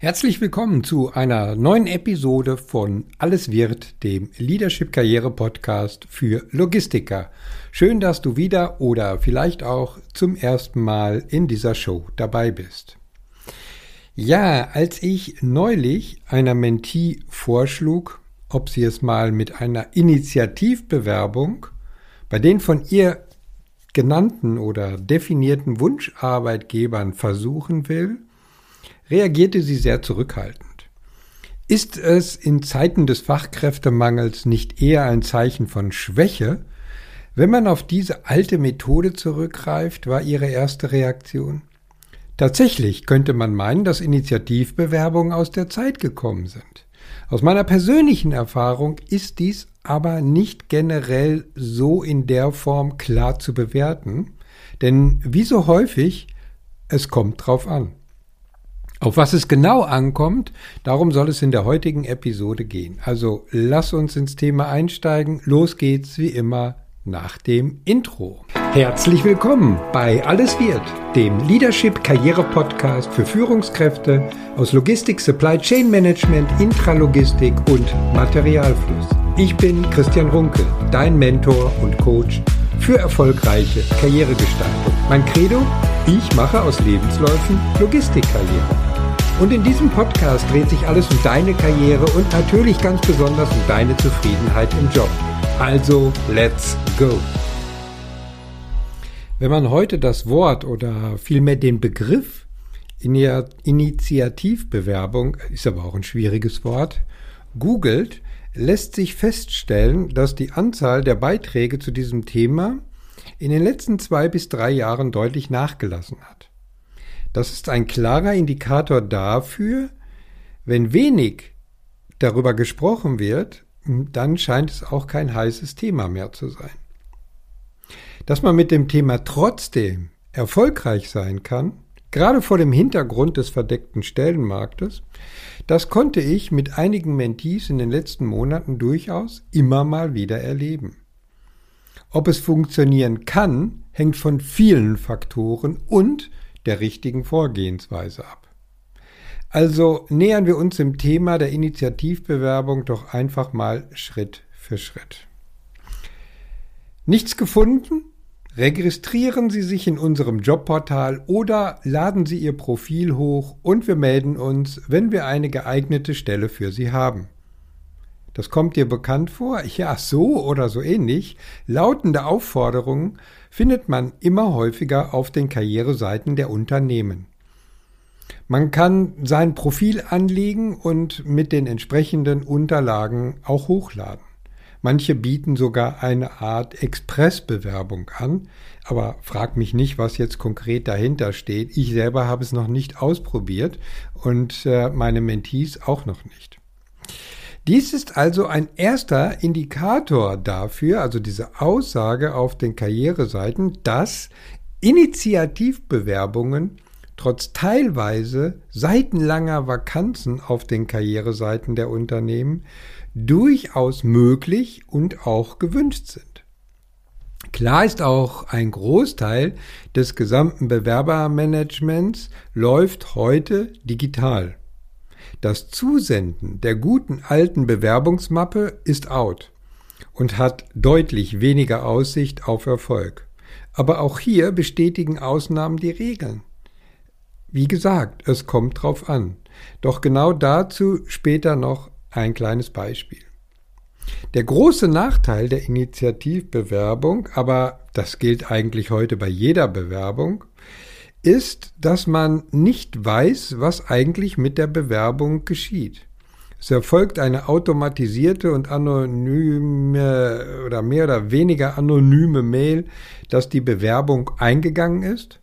Herzlich willkommen zu einer neuen Episode von Alles wird, dem Leadership Karriere Podcast für Logistiker. Schön, dass du wieder oder vielleicht auch zum ersten Mal in dieser Show dabei bist. Ja, als ich neulich einer Mentee vorschlug, ob sie es mal mit einer Initiativbewerbung bei den von ihr genannten oder definierten Wunscharbeitgebern versuchen will, reagierte sie sehr zurückhaltend. Ist es in Zeiten des Fachkräftemangels nicht eher ein Zeichen von Schwäche, wenn man auf diese alte Methode zurückgreift, war ihre erste Reaktion. Tatsächlich könnte man meinen, dass Initiativbewerbungen aus der Zeit gekommen sind. Aus meiner persönlichen Erfahrung ist dies aber nicht generell so in der Form klar zu bewerten, denn wie so häufig, es kommt drauf an. Auf was es genau ankommt, darum soll es in der heutigen Episode gehen. Also lass uns ins Thema einsteigen. Los geht's wie immer nach dem Intro. Herzlich willkommen bei Alles wird, dem Leadership Karriere Podcast für Führungskräfte aus Logistik, Supply Chain Management, Intralogistik und Materialfluss. Ich bin Christian Runke, dein Mentor und Coach für erfolgreiche Karrieregestaltung. Mein Credo? Ich mache aus Lebensläufen Logistikkarriere. Und in diesem Podcast dreht sich alles um deine Karriere und natürlich ganz besonders um deine Zufriedenheit im Job. Also, let's go! Wenn man heute das Wort oder vielmehr den Begriff Initiativbewerbung, ist aber auch ein schwieriges Wort, googelt, lässt sich feststellen, dass die Anzahl der Beiträge zu diesem Thema in den letzten zwei bis drei Jahren deutlich nachgelassen hat. Das ist ein klarer Indikator dafür, wenn wenig darüber gesprochen wird, dann scheint es auch kein heißes Thema mehr zu sein. Dass man mit dem Thema trotzdem erfolgreich sein kann, gerade vor dem Hintergrund des verdeckten Stellenmarktes, das konnte ich mit einigen Mentees in den letzten Monaten durchaus immer mal wieder erleben. Ob es funktionieren kann, hängt von vielen Faktoren und der richtigen Vorgehensweise ab. Also nähern wir uns dem Thema der Initiativbewerbung doch einfach mal Schritt für Schritt. Nichts gefunden? Registrieren Sie sich in unserem Jobportal oder laden Sie Ihr Profil hoch und wir melden uns, wenn wir eine geeignete Stelle für Sie haben. Das kommt dir bekannt vor? Ja, so oder so ähnlich. Lautende Aufforderungen findet man immer häufiger auf den Karriereseiten der Unternehmen. Man kann sein Profil anlegen und mit den entsprechenden Unterlagen auch hochladen. Manche bieten sogar eine Art Expressbewerbung an, aber frag mich nicht, was jetzt konkret dahinter steht. Ich selber habe es noch nicht ausprobiert und äh, meine Mentees auch noch nicht. Dies ist also ein erster Indikator dafür, also diese Aussage auf den Karriereseiten, dass Initiativbewerbungen trotz teilweise seitenlanger Vakanzen auf den Karriereseiten der Unternehmen durchaus möglich und auch gewünscht sind. Klar ist auch, ein Großteil des gesamten Bewerbermanagements läuft heute digital. Das Zusenden der guten alten Bewerbungsmappe ist out und hat deutlich weniger Aussicht auf Erfolg. Aber auch hier bestätigen Ausnahmen die Regeln. Wie gesagt, es kommt drauf an. Doch genau dazu später noch ein kleines Beispiel. Der große Nachteil der Initiativbewerbung, aber das gilt eigentlich heute bei jeder Bewerbung, ist, dass man nicht weiß, was eigentlich mit der Bewerbung geschieht. Es erfolgt eine automatisierte und anonyme oder mehr oder weniger anonyme Mail, dass die Bewerbung eingegangen ist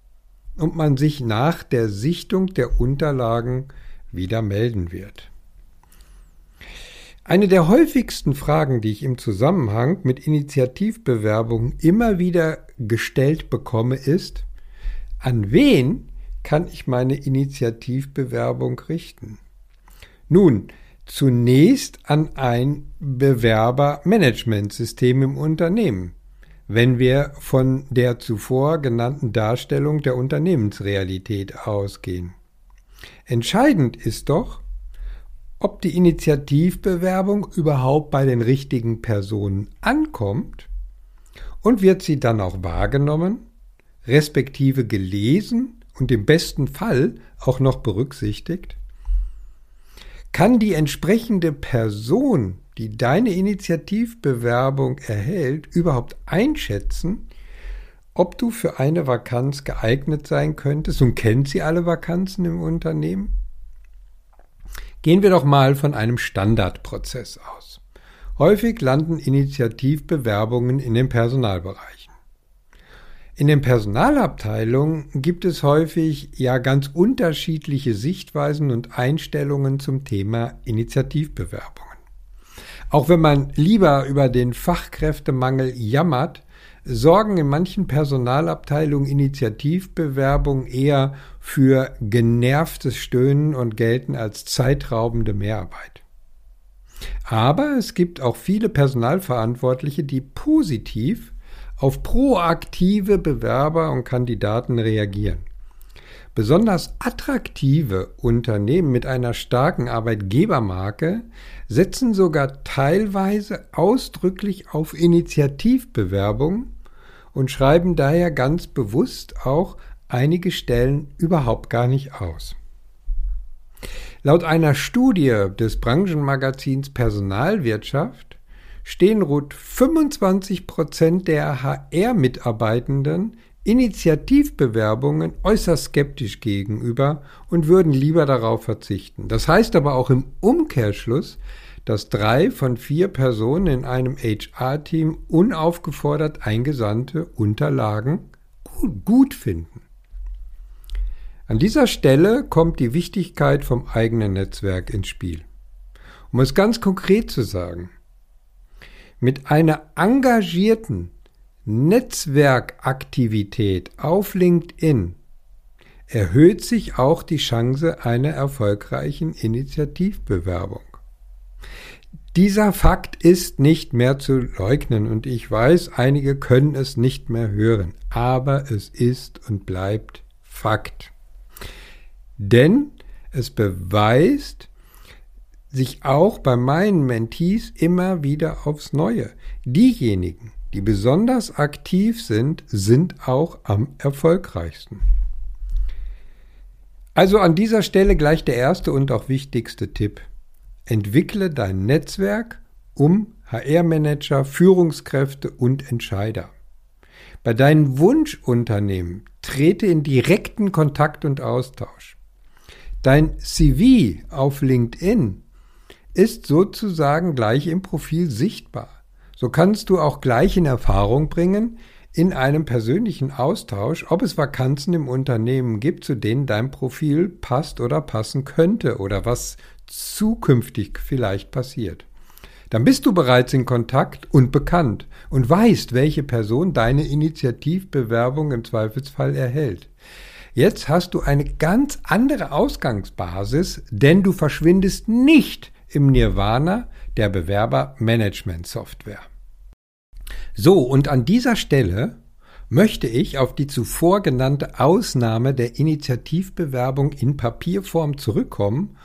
und man sich nach der Sichtung der Unterlagen wieder melden wird. Eine der häufigsten Fragen, die ich im Zusammenhang mit Initiativbewerbungen immer wieder gestellt bekomme, ist, an wen kann ich meine Initiativbewerbung richten? Nun, zunächst an ein Bewerbermanagementsystem im Unternehmen, wenn wir von der zuvor genannten Darstellung der Unternehmensrealität ausgehen. Entscheidend ist doch, ob die Initiativbewerbung überhaupt bei den richtigen Personen ankommt und wird sie dann auch wahrgenommen, respektive gelesen und im besten Fall auch noch berücksichtigt? Kann die entsprechende Person, die deine Initiativbewerbung erhält, überhaupt einschätzen, ob du für eine Vakanz geeignet sein könntest und kennt sie alle Vakanzen im Unternehmen? Gehen wir doch mal von einem Standardprozess aus. Häufig landen Initiativbewerbungen in den Personalbereichen. In den Personalabteilungen gibt es häufig ja ganz unterschiedliche Sichtweisen und Einstellungen zum Thema Initiativbewerbungen. Auch wenn man lieber über den Fachkräftemangel jammert, sorgen in manchen Personalabteilungen Initiativbewerbungen eher für genervtes Stöhnen und gelten als zeitraubende Mehrarbeit. Aber es gibt auch viele Personalverantwortliche, die positiv auf proaktive Bewerber und Kandidaten reagieren. Besonders attraktive Unternehmen mit einer starken Arbeitgebermarke setzen sogar teilweise ausdrücklich auf Initiativbewerbungen und schreiben daher ganz bewusst auch einige Stellen überhaupt gar nicht aus. Laut einer Studie des Branchenmagazins Personalwirtschaft stehen rund 25 Prozent der HR-Mitarbeitenden Initiativbewerbungen äußerst skeptisch gegenüber und würden lieber darauf verzichten. Das heißt aber auch im Umkehrschluss, dass drei von vier Personen in einem HR-Team unaufgefordert eingesandte Unterlagen gut finden. An dieser Stelle kommt die Wichtigkeit vom eigenen Netzwerk ins Spiel. Um es ganz konkret zu sagen, mit einer engagierten Netzwerkaktivität auf LinkedIn erhöht sich auch die Chance einer erfolgreichen Initiativbewerbung. Dieser Fakt ist nicht mehr zu leugnen und ich weiß, einige können es nicht mehr hören, aber es ist und bleibt Fakt. Denn es beweist sich auch bei meinen Mentees immer wieder aufs Neue. Diejenigen, die besonders aktiv sind, sind auch am erfolgreichsten. Also an dieser Stelle gleich der erste und auch wichtigste Tipp. Entwickle dein Netzwerk um HR-Manager, Führungskräfte und Entscheider. Bei deinen Wunschunternehmen trete in direkten Kontakt und Austausch. Dein CV auf LinkedIn ist sozusagen gleich im Profil sichtbar. So kannst du auch gleich in Erfahrung bringen, in einem persönlichen Austausch, ob es Vakanzen im Unternehmen gibt, zu denen dein Profil passt oder passen könnte oder was zukünftig vielleicht passiert. Dann bist du bereits in Kontakt und bekannt und weißt, welche Person deine Initiativbewerbung im Zweifelsfall erhält. Jetzt hast du eine ganz andere Ausgangsbasis, denn du verschwindest nicht im Nirvana der Bewerbermanagement-Software. So, und an dieser Stelle möchte ich auf die zuvor genannte Ausnahme der Initiativbewerbung in Papierform zurückkommen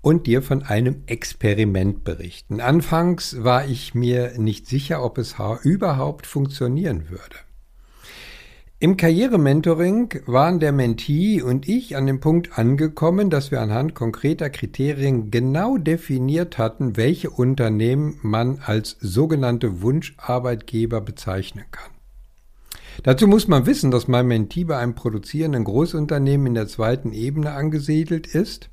und dir von einem Experiment berichten. Anfangs war ich mir nicht sicher, ob es überhaupt funktionieren würde. Im Karrierementoring waren der Mentee und ich an dem Punkt angekommen, dass wir anhand konkreter Kriterien genau definiert hatten, welche Unternehmen man als sogenannte Wunscharbeitgeber bezeichnen kann. Dazu muss man wissen, dass mein Mentee bei einem produzierenden Großunternehmen in der zweiten Ebene angesiedelt ist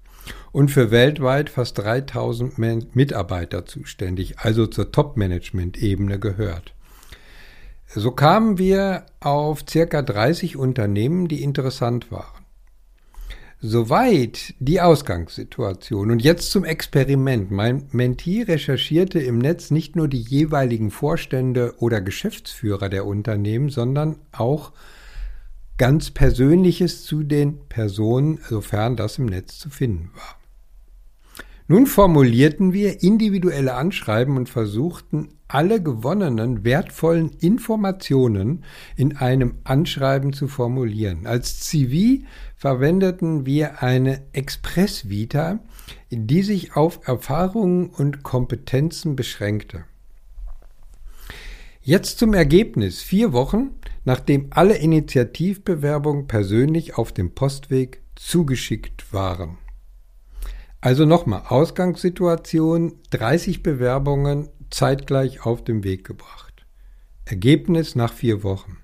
und für weltweit fast 3000 Mitarbeiter zuständig, also zur Top-Management-Ebene gehört. So kamen wir auf circa 30 Unternehmen, die interessant waren. Soweit die Ausgangssituation. Und jetzt zum Experiment. Mein Mentee recherchierte im Netz nicht nur die jeweiligen Vorstände oder Geschäftsführer der Unternehmen, sondern auch ganz Persönliches zu den Personen, sofern das im Netz zu finden war. Nun formulierten wir individuelle Anschreiben und versuchten alle gewonnenen wertvollen Informationen in einem Anschreiben zu formulieren. Als CV verwendeten wir eine Express-Vita, die sich auf Erfahrungen und Kompetenzen beschränkte. Jetzt zum Ergebnis. Vier Wochen, nachdem alle Initiativbewerbungen persönlich auf dem Postweg zugeschickt waren. Also nochmal, Ausgangssituation, 30 Bewerbungen zeitgleich auf den Weg gebracht. Ergebnis nach vier Wochen.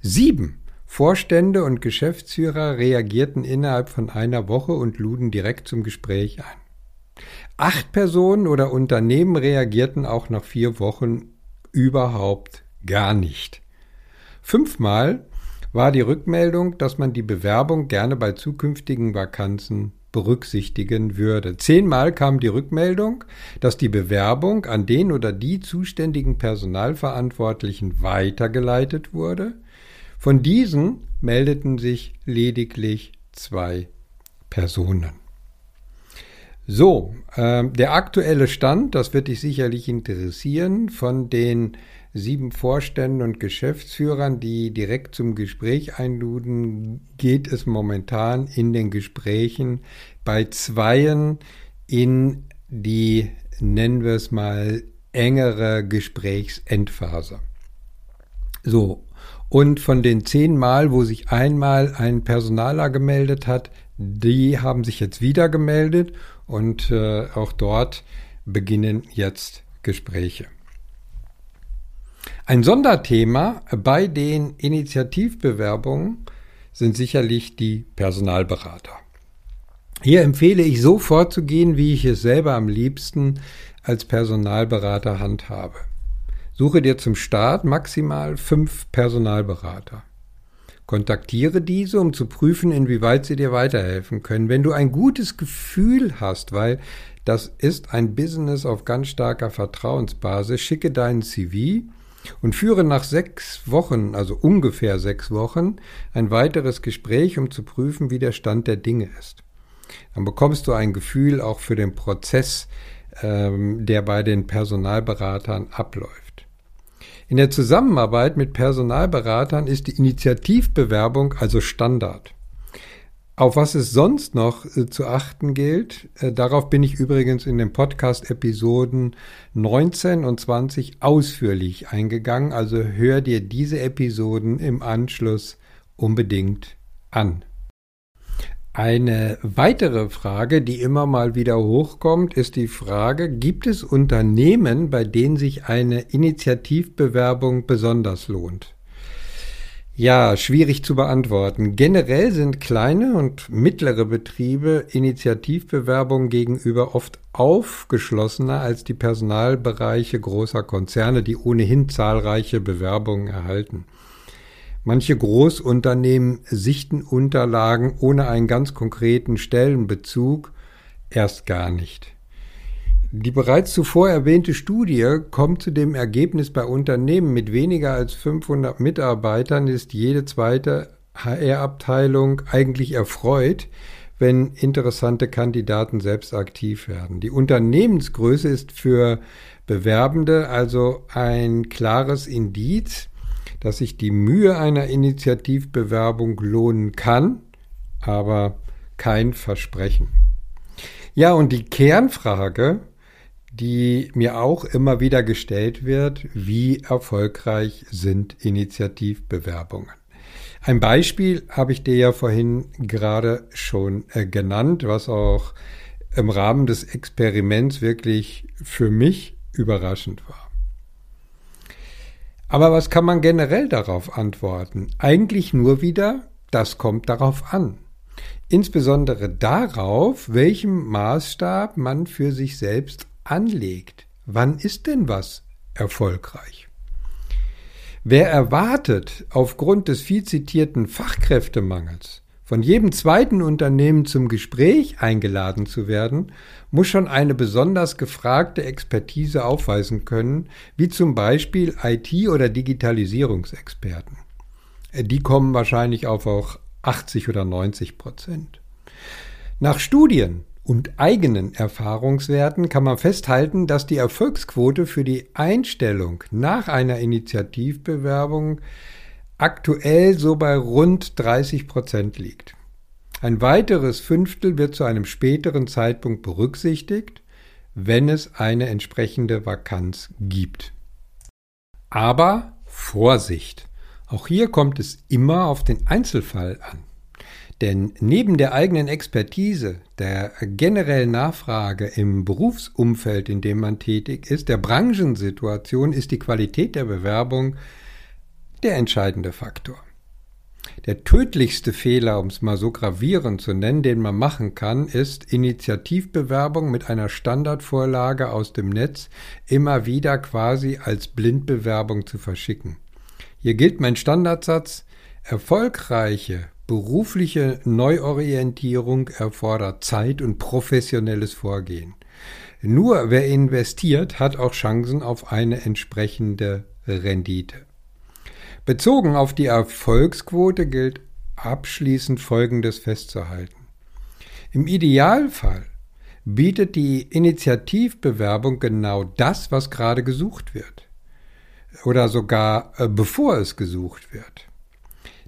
Sieben Vorstände und Geschäftsführer reagierten innerhalb von einer Woche und luden direkt zum Gespräch ein. Acht Personen oder Unternehmen reagierten auch nach vier Wochen überhaupt gar nicht. Fünfmal war die Rückmeldung, dass man die Bewerbung gerne bei zukünftigen Vakanzen berücksichtigen würde. Zehnmal kam die Rückmeldung, dass die Bewerbung an den oder die zuständigen Personalverantwortlichen weitergeleitet wurde. Von diesen meldeten sich lediglich zwei Personen. So, äh, der aktuelle Stand, das wird dich sicherlich interessieren, von den sieben Vorständen und Geschäftsführern, die direkt zum Gespräch einluden, geht es momentan in den Gesprächen bei zweien in die, nennen wir es mal, engere Gesprächsendphase. So, und von den zehn Mal, wo sich einmal ein Personaler gemeldet hat, die haben sich jetzt wieder gemeldet und äh, auch dort beginnen jetzt Gespräche. Ein Sonderthema bei den Initiativbewerbungen sind sicherlich die Personalberater. Hier empfehle ich so vorzugehen, wie ich es selber am liebsten als Personalberater handhabe. Suche dir zum Start maximal fünf Personalberater. Kontaktiere diese, um zu prüfen, inwieweit sie dir weiterhelfen können. Wenn du ein gutes Gefühl hast, weil das ist ein Business auf ganz starker Vertrauensbasis, schicke deinen CV und führe nach sechs Wochen, also ungefähr sechs Wochen, ein weiteres Gespräch, um zu prüfen, wie der Stand der Dinge ist. Dann bekommst du ein Gefühl auch für den Prozess, ähm, der bei den Personalberatern abläuft. In der Zusammenarbeit mit Personalberatern ist die Initiativbewerbung also Standard. Auf was es sonst noch äh, zu achten gilt, äh, darauf bin ich übrigens in den Podcast-Episoden 19 und 20 ausführlich eingegangen, also hör dir diese Episoden im Anschluss unbedingt an. Eine weitere Frage, die immer mal wieder hochkommt, ist die Frage, gibt es Unternehmen, bei denen sich eine Initiativbewerbung besonders lohnt? Ja, schwierig zu beantworten. Generell sind kleine und mittlere Betriebe Initiativbewerbungen gegenüber oft aufgeschlossener als die Personalbereiche großer Konzerne, die ohnehin zahlreiche Bewerbungen erhalten. Manche Großunternehmen sichten Unterlagen ohne einen ganz konkreten Stellenbezug erst gar nicht. Die bereits zuvor erwähnte Studie kommt zu dem Ergebnis, bei Unternehmen mit weniger als 500 Mitarbeitern ist jede zweite HR-Abteilung eigentlich erfreut, wenn interessante Kandidaten selbst aktiv werden. Die Unternehmensgröße ist für Bewerbende also ein klares Indiz, dass sich die Mühe einer Initiativbewerbung lohnen kann, aber kein Versprechen. Ja, und die Kernfrage, die mir auch immer wieder gestellt wird, wie erfolgreich sind Initiativbewerbungen. Ein Beispiel habe ich dir ja vorhin gerade schon äh, genannt, was auch im Rahmen des Experiments wirklich für mich überraschend war. Aber was kann man generell darauf antworten? Eigentlich nur wieder, das kommt darauf an. Insbesondere darauf, welchem Maßstab man für sich selbst anlegt. Wann ist denn was erfolgreich? Wer erwartet, aufgrund des viel zitierten Fachkräftemangels von jedem zweiten Unternehmen zum Gespräch eingeladen zu werden, muss schon eine besonders gefragte Expertise aufweisen können, wie zum Beispiel IT- oder Digitalisierungsexperten. Die kommen wahrscheinlich auf auch 80 oder 90 Prozent. Nach Studien und eigenen Erfahrungswerten kann man festhalten, dass die Erfolgsquote für die Einstellung nach einer Initiativbewerbung aktuell so bei rund 30 Prozent liegt. Ein weiteres Fünftel wird zu einem späteren Zeitpunkt berücksichtigt, wenn es eine entsprechende Vakanz gibt. Aber Vorsicht! Auch hier kommt es immer auf den Einzelfall an. Denn neben der eigenen Expertise, der generellen Nachfrage im Berufsumfeld, in dem man tätig ist, der Branchensituation, ist die Qualität der Bewerbung der entscheidende Faktor. Der tödlichste Fehler, um es mal so gravierend zu nennen, den man machen kann, ist Initiativbewerbung mit einer Standardvorlage aus dem Netz immer wieder quasi als Blindbewerbung zu verschicken. Hier gilt mein Standardsatz, erfolgreiche berufliche Neuorientierung erfordert Zeit und professionelles Vorgehen. Nur wer investiert, hat auch Chancen auf eine entsprechende Rendite. Bezogen auf die Erfolgsquote gilt abschließend Folgendes festzuhalten. Im Idealfall bietet die Initiativbewerbung genau das, was gerade gesucht wird. Oder sogar äh, bevor es gesucht wird.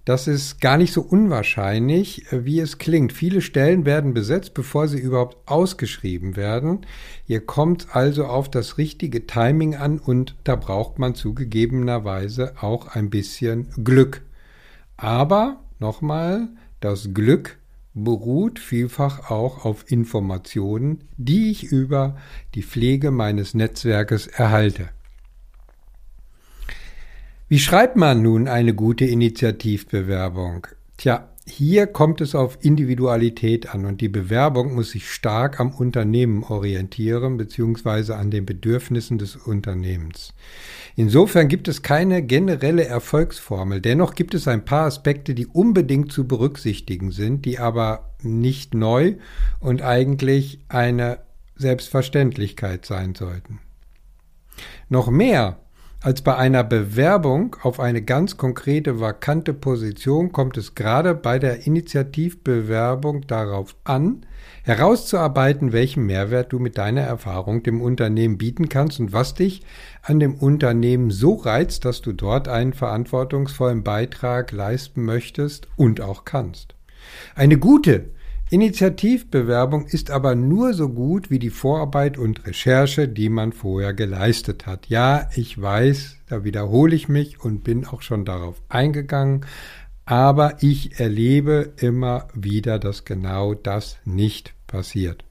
Das ist gar nicht so unwahrscheinlich, äh, wie es klingt. Viele Stellen werden besetzt, bevor sie überhaupt ausgeschrieben werden. Hier kommt also auf das richtige Timing an und da braucht man zugegebenerweise auch ein bisschen Glück. Aber nochmal, das Glück beruht vielfach auch auf Informationen, die ich über die Pflege meines Netzwerkes erhalte. Wie schreibt man nun eine gute Initiativbewerbung? Tja, hier kommt es auf Individualität an und die Bewerbung muss sich stark am Unternehmen orientieren bzw. an den Bedürfnissen des Unternehmens. Insofern gibt es keine generelle Erfolgsformel. Dennoch gibt es ein paar Aspekte, die unbedingt zu berücksichtigen sind, die aber nicht neu und eigentlich eine Selbstverständlichkeit sein sollten. Noch mehr als bei einer Bewerbung auf eine ganz konkrete vakante Position kommt es gerade bei der Initiativbewerbung darauf an, herauszuarbeiten, welchen Mehrwert du mit deiner Erfahrung dem Unternehmen bieten kannst und was dich an dem Unternehmen so reizt, dass du dort einen verantwortungsvollen Beitrag leisten möchtest und auch kannst. Eine gute Initiativbewerbung ist aber nur so gut wie die Vorarbeit und Recherche, die man vorher geleistet hat. Ja, ich weiß, da wiederhole ich mich und bin auch schon darauf eingegangen, aber ich erlebe immer wieder, dass genau das nicht passiert.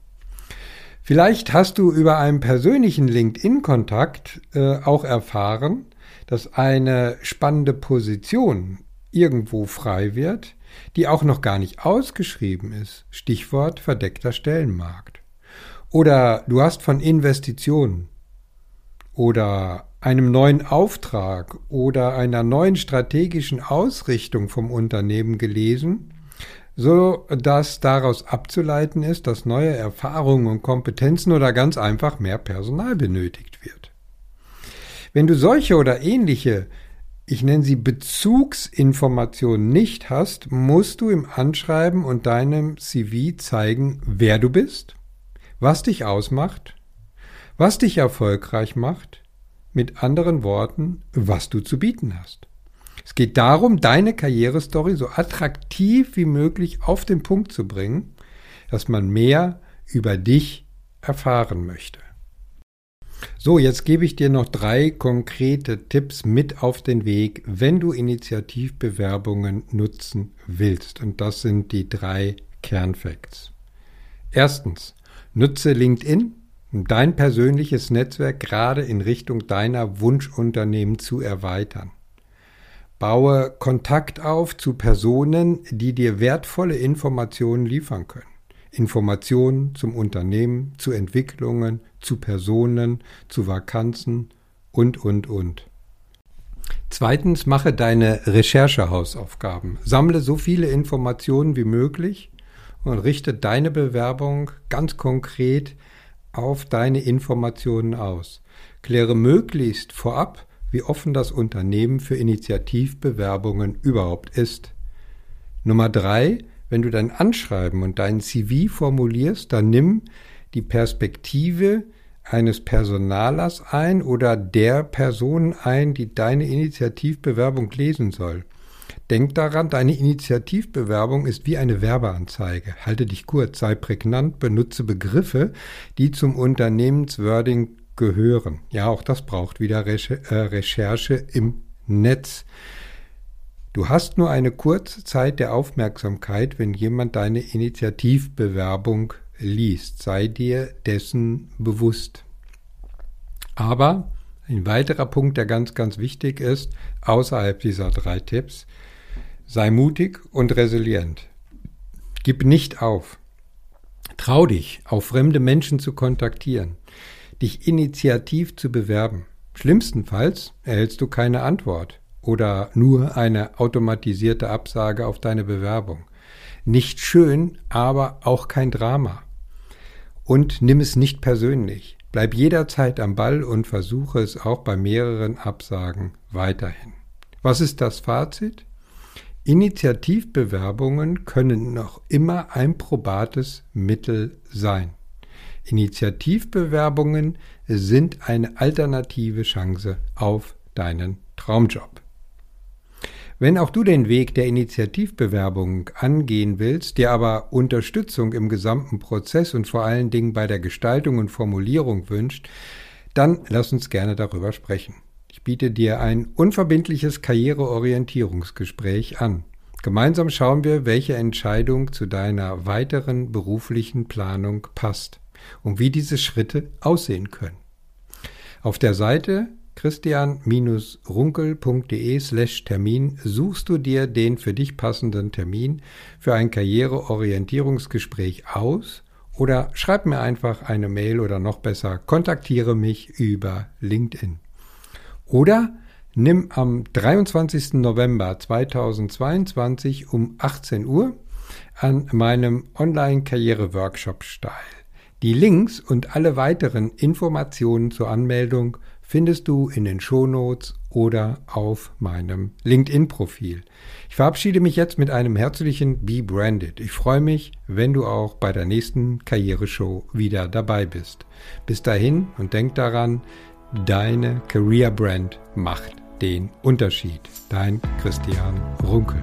Vielleicht hast du über einen persönlichen LinkedIn-Kontakt äh, auch erfahren, dass eine spannende Position irgendwo frei wird, die auch noch gar nicht ausgeschrieben ist. Stichwort verdeckter Stellenmarkt. Oder du hast von Investitionen oder einem neuen Auftrag oder einer neuen strategischen Ausrichtung vom Unternehmen gelesen, so dass daraus abzuleiten ist, dass neue Erfahrungen und Kompetenzen oder ganz einfach mehr Personal benötigt wird. Wenn du solche oder ähnliche ich nenne sie Bezugsinformationen nicht hast, musst du im Anschreiben und deinem CV zeigen, wer du bist, was dich ausmacht, was dich erfolgreich macht, mit anderen Worten, was du zu bieten hast. Es geht darum, deine Karrierestory so attraktiv wie möglich auf den Punkt zu bringen, dass man mehr über dich erfahren möchte. So, jetzt gebe ich dir noch drei konkrete Tipps mit auf den Weg, wenn du Initiativbewerbungen nutzen willst. Und das sind die drei Kernfacts. Erstens, nutze LinkedIn, um dein persönliches Netzwerk gerade in Richtung deiner Wunschunternehmen zu erweitern. Baue Kontakt auf zu Personen, die dir wertvolle Informationen liefern können. Informationen zum Unternehmen, zu Entwicklungen, zu Personen, zu Vakanzen und, und, und. Zweitens, mache deine Recherchehausaufgaben. Sammle so viele Informationen wie möglich und richte deine Bewerbung ganz konkret auf deine Informationen aus. Kläre möglichst vorab, wie offen das Unternehmen für Initiativbewerbungen überhaupt ist. Nummer drei, wenn du dein Anschreiben und dein CV formulierst, dann nimm die Perspektive eines Personalers ein oder der Person ein, die deine Initiativbewerbung lesen soll. Denk daran, deine Initiativbewerbung ist wie eine Werbeanzeige. Halte dich kurz, sei prägnant, benutze Begriffe, die zum Unternehmenswording gehören. Ja, auch das braucht wieder äh, Recherche im Netz. Du hast nur eine kurze Zeit der Aufmerksamkeit, wenn jemand deine Initiativbewerbung liest. Sei dir dessen bewusst. Aber ein weiterer Punkt, der ganz, ganz wichtig ist, außerhalb dieser drei Tipps, sei mutig und resilient. Gib nicht auf. Trau dich, auch fremde Menschen zu kontaktieren, dich initiativ zu bewerben. Schlimmstenfalls erhältst du keine Antwort oder nur eine automatisierte Absage auf deine Bewerbung. Nicht schön, aber auch kein Drama. Und nimm es nicht persönlich. Bleib jederzeit am Ball und versuche es auch bei mehreren Absagen weiterhin. Was ist das Fazit? Initiativbewerbungen können noch immer ein probates Mittel sein. Initiativbewerbungen sind eine alternative Chance auf deinen Traumjob. Wenn auch du den Weg der Initiativbewerbung angehen willst, dir aber Unterstützung im gesamten Prozess und vor allen Dingen bei der Gestaltung und Formulierung wünscht, dann lass uns gerne darüber sprechen. Ich biete dir ein unverbindliches Karriereorientierungsgespräch an. Gemeinsam schauen wir, welche Entscheidung zu deiner weiteren beruflichen Planung passt und wie diese Schritte aussehen können. Auf der Seite christian-runkel.de slash Termin suchst du dir den für dich passenden Termin für ein Karriereorientierungsgespräch aus oder schreib mir einfach eine Mail oder noch besser, kontaktiere mich über LinkedIn. Oder nimm am 23. November 2022 um 18 Uhr an meinem Online-Karriere-Workshop teil. Die Links und alle weiteren Informationen zur Anmeldung findest du in den Shownotes oder auf meinem LinkedIn-Profil. Ich verabschiede mich jetzt mit einem herzlichen Be Branded. Ich freue mich, wenn du auch bei der nächsten Karriereshow wieder dabei bist. Bis dahin und denk daran, deine Career Brand macht den Unterschied. Dein Christian Runkel.